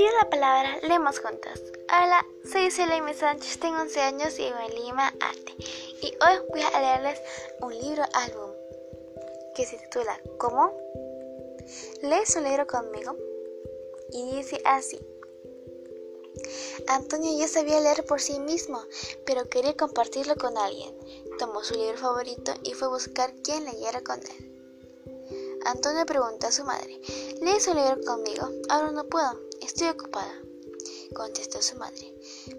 pido la palabra, leemos juntos. Hola, soy Selene Sánchez, tengo 11 años y vivo en Lima, Arte. Y hoy voy a leerles un libro álbum que se titula ¿Cómo? Lee su libro conmigo y dice así. Antonio ya sabía leer por sí mismo, pero quería compartirlo con alguien. Tomó su libro favorito y fue a buscar quien leyera con él. Antonio preguntó a su madre, ¿lee su libro conmigo? Ahora no puedo, estoy ocupada, contestó su madre,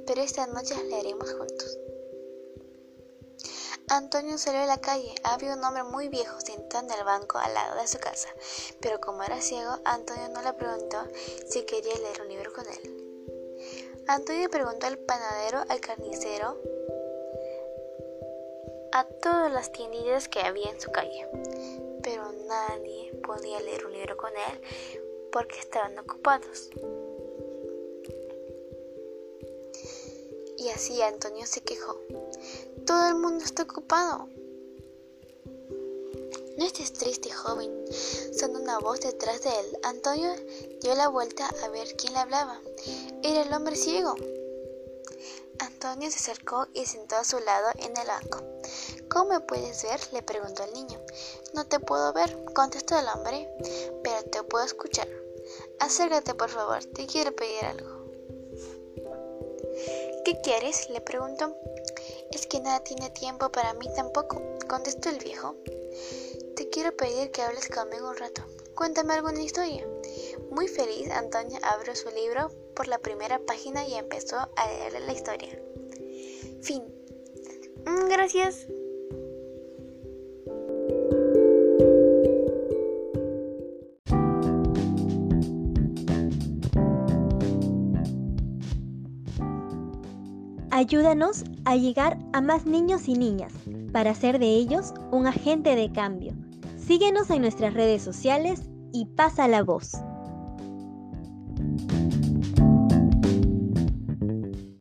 pero esta noche leeremos juntos. Antonio salió a la calle. Había un hombre muy viejo sentado en el banco al lado de su casa, pero como era ciego, Antonio no le preguntó si quería leer un libro con él. Antonio preguntó al panadero, al carnicero, a todas las tiendas que había en su calle pero nadie podía leer un libro con él porque estaban ocupados. Y así Antonio se quejó. Todo el mundo está ocupado. No estés triste, joven. Sonó una voz detrás de él. Antonio dio la vuelta a ver quién le hablaba. Era el hombre ciego. Antonio se acercó y sentó a su lado en el banco. ¿Cómo me puedes ver? le preguntó el niño. No te puedo ver, contestó el hombre, pero te puedo escuchar. Acércate, por favor, te quiero pedir algo. ¿Qué quieres? le preguntó. Es que nada tiene tiempo para mí tampoco, contestó el viejo. Te quiero pedir que hables conmigo un rato. Cuéntame alguna historia. Muy feliz, Antonio abrió su libro por la primera página y empezó a leerle la historia. Fin. Mm, gracias. Ayúdanos a llegar a más niños y niñas para hacer de ellos un agente de cambio. Síguenos en nuestras redes sociales y pasa la voz.